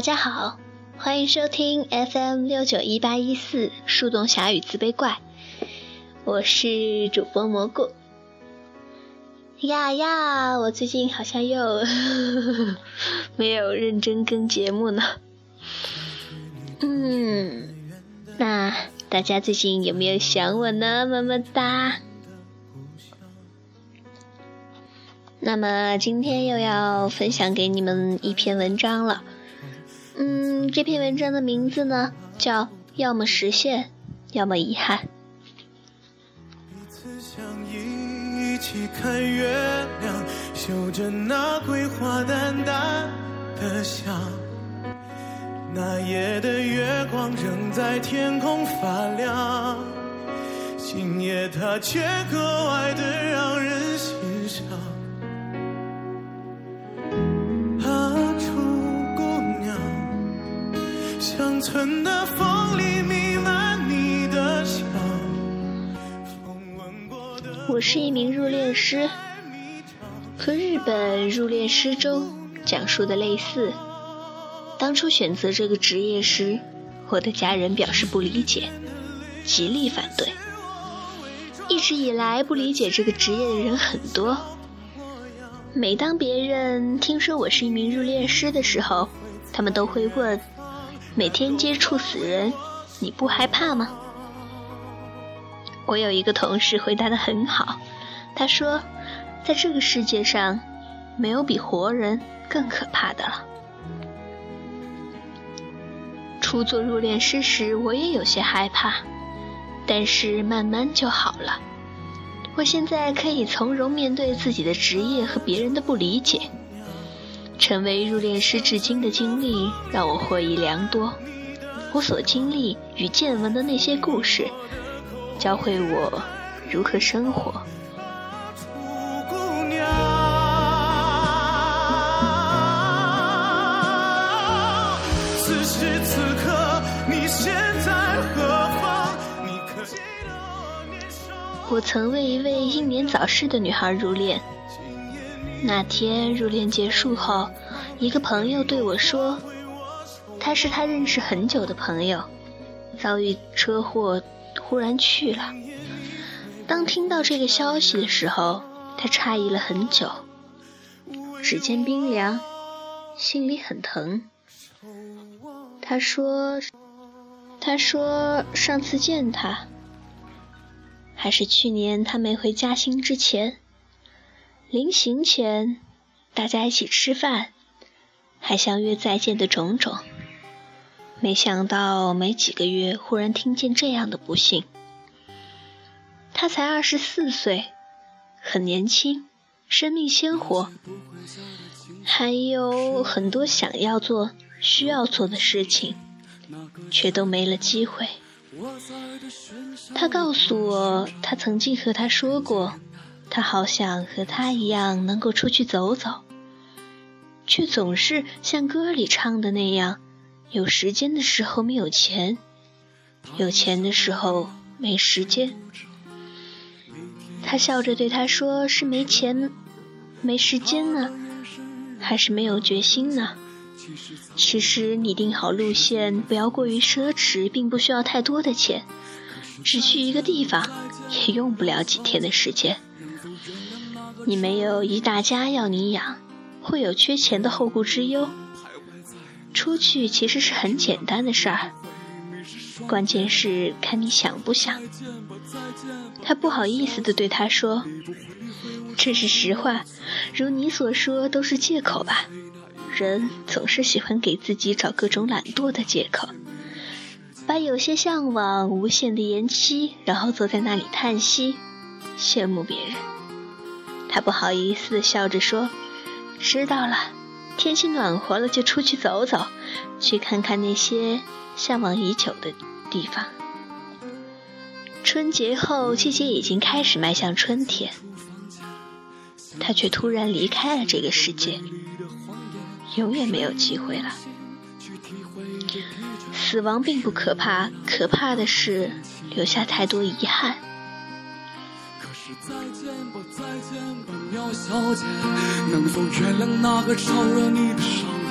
大家好，欢迎收听 FM 六九一八一四树洞侠与自卑怪，我是主播蘑菇。呀呀，我最近好像又 没有认真跟节目呢。嗯，那大家最近有没有想我呢？么么哒。那么今天又要分享给你们一篇文章了。嗯，这篇文章的名字呢，叫“要么实现，要么遗憾”。一起看月亮，嗅着那桂花淡淡的香。那夜的月光仍在天空发亮，今夜它却格外的让村的风里弥漫你的香。我是一名入殓师，和日本入殓师中讲述的类似。当初选择这个职业时，我的家人表示不理解，极力反对。一直以来，不理解这个职业的人很多。每当别人听说我是一名入殓师的时候，他们都会问。每天接触死人，你不害怕吗？我有一个同事回答的很好，他说，在这个世界上，没有比活人更可怕的了。初做入殓师时，我也有些害怕，但是慢慢就好了。我现在可以从容面对自己的职业和别人的不理解。成为入殓师至今的经历让我获益良多，我所经历与见闻的那些故事，教会我如何生活。我曾为一位英年早逝的女孩入殓。那天入殓结束后，一个朋友对我说：“他是他认识很久的朋友，遭遇车祸，忽然去了。”当听到这个消息的时候，他诧异了很久，指尖冰凉，心里很疼。他说：“他说上次见他，还是去年他没回嘉兴之前。”临行前，大家一起吃饭，还相约再见的种种。没想到没几个月，忽然听见这样的不幸。他才二十四岁，很年轻，生命鲜活，还有很多想要做、需要做的事情，却都没了机会。他告诉我，他曾经和他说过。他好想和他一样能够出去走走，却总是像歌里唱的那样，有时间的时候没有钱，有钱的时候没时间。他笑着对他说：“是没钱、没时间呢，还是没有决心呢？其实你定好路线，不要过于奢侈，并不需要太多的钱，只去一个地方，也用不了几天的时间。”你没有一大家要你养，会有缺钱的后顾之忧。出去其实是很简单的事儿，关键是看你想不想。他不好意思地对他说：“这是实话，如你所说都是借口吧？人总是喜欢给自己找各种懒惰的借口，把有些向往无限的延期，然后坐在那里叹息，羡慕别人。”他不好意思笑着说：“知道了，天气暖和了就出去走走，去看看那些向往已久的地方。”春节后，季节已经开始迈向春天，他却突然离开了这个世界，永远没有机会了。死亡并不可怕，可怕的是留下太多遗憾。再见吧，再见吧，苗小姐，能否原谅那个招惹你的少年？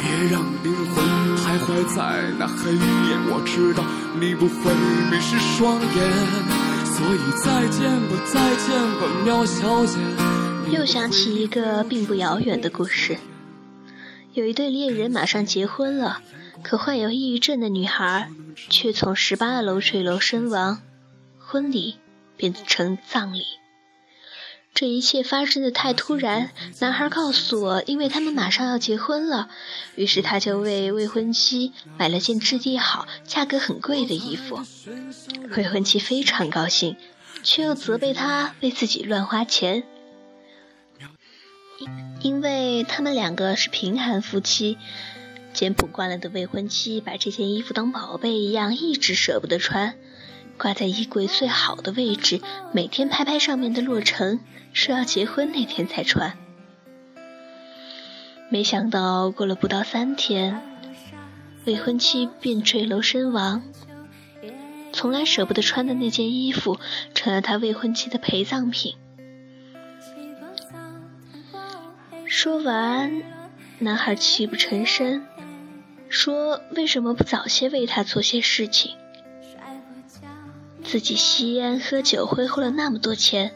别让灵魂徘徊在那黑夜。我知道你不会迷失双眼，所以再见吧，再见吧，苗小姐。又想起一个并不遥远的故事，有一对恋人马上结婚了，可患有抑郁症的女孩却从十八楼坠楼身亡，婚礼变成葬礼。这一切发生的太突然。男孩告诉我，因为他们马上要结婚了，于是他就为未婚妻买了件质地好、价格很贵的衣服。未婚妻非常高兴，却又责备他为自己乱花钱，因因为他们两个是贫寒夫妻。简朴惯了的未婚妻把这件衣服当宝贝一样，一直舍不得穿。挂在衣柜最好的位置，每天拍拍上面的落尘，说要结婚那天才穿。没想到过了不到三天，未婚妻便坠楼身亡。从来舍不得穿的那件衣服，成了他未婚妻的陪葬品。说完，男孩泣不成声，说：“为什么不早些为他做些事情？”自己吸烟喝酒挥霍了那么多钱，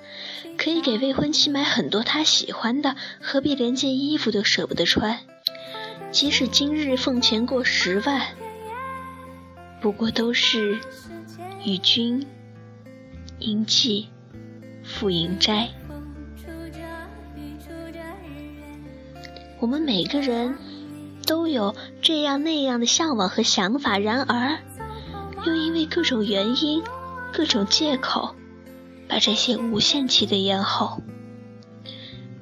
可以给未婚妻买很多她喜欢的，何必连件衣服都舍不得穿？即使今日奉钱过十万，不过都是与君应寄赴营斋。我们每个人都有这样那样的向往和想法，然而又因为各种原因。各种借口，把这些无限期的延后。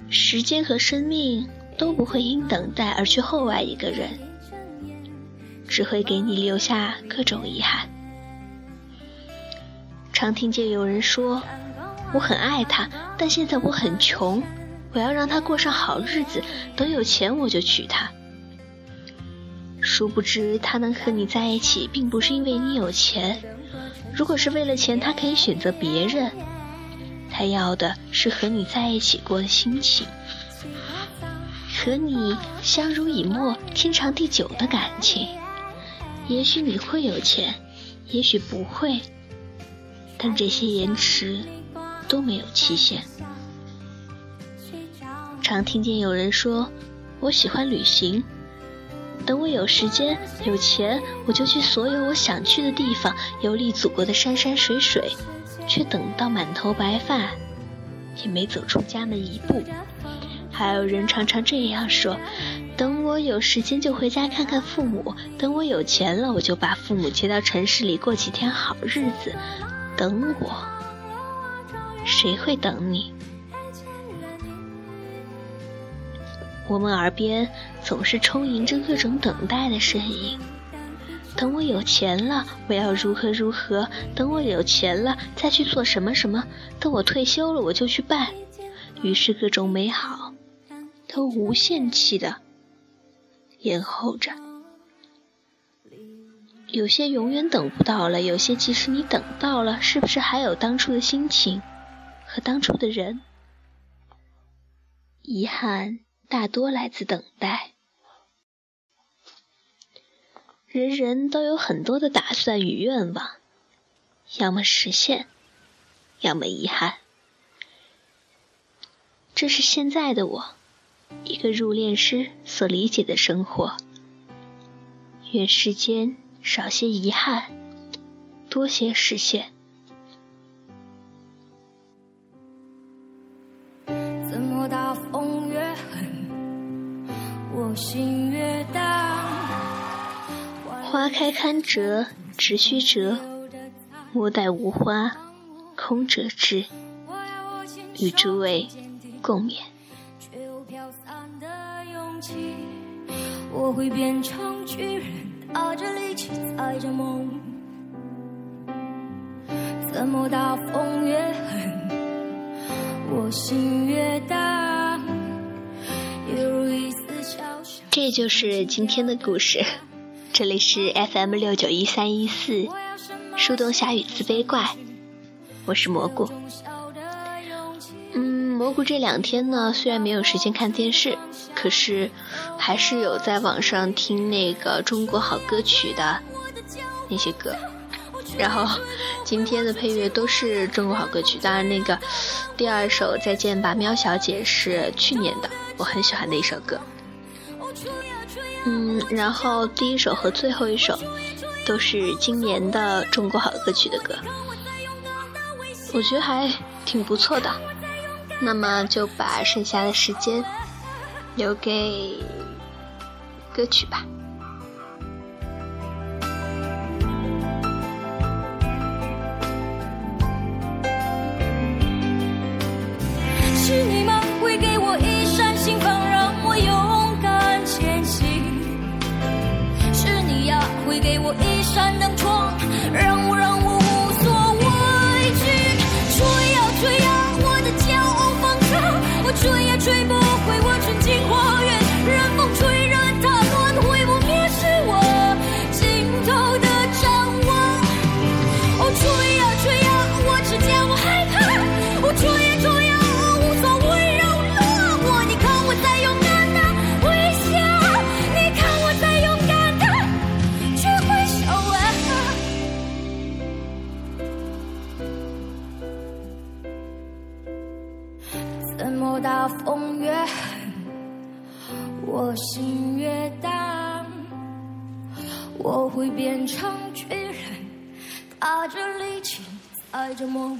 时间和生命都不会因等待而去厚爱一个人，只会给你留下各种遗憾。常听见有人说：“我很爱他，但现在我很穷，我要让他过上好日子，等有钱我就娶她。”殊不知，他能和你在一起，并不是因为你有钱。如果是为了钱，他可以选择别人。他要的是和你在一起过的心情，和你相濡以沫、天长地久的感情。也许你会有钱，也许不会，但这些延迟都没有期限。常听见有人说：“我喜欢旅行。”等我有时间、有钱，我就去所有我想去的地方，游历祖国的山山水水。却等到满头白发，也没走出家门一步。还有人常常这样说：等我有时间就回家看看父母，等我有钱了，我就把父母接到城市里过几天好日子。等我，谁会等你？我们耳边总是充盈着各种等待的声音。等我有钱了，我要如何如何？等我有钱了，再去做什么什么？等我退休了，我就去办。于是各种美好都无限期的延后着。有些永远等不到了，有些即使你等到了，是不是还有当初的心情和当初的人？遗憾。大多来自等待。人人都有很多的打算与愿望，要么实现，要么遗憾。这是现在的我，一个入殓师所理解的生活。愿世间少些遗憾，多些实现。花开堪折直须折，莫待无花空折枝。与诸位共勉。我会变成巨人，打着力气踩着梦。怎么大风越狠，我心越大。有一丝小小。这就是今天的故事。这里是 FM 六九一三一四，树洞侠与自卑怪，我是蘑菇。嗯，蘑菇这两天呢，虽然没有时间看电视，可是还是有在网上听那个中国好歌曲的那些歌。然后今天的配乐都是中国好歌曲，当然那个第二首《再见吧，喵小姐》是去年的，我很喜欢的一首歌。嗯，然后第一首和最后一首都是今年的中国好歌曲的歌，我觉得还挺不错的。那么就把剩下的时间留给歌曲吧。我一大风越狠，我心越荡？我会变成巨人，踏着力气，踩着梦。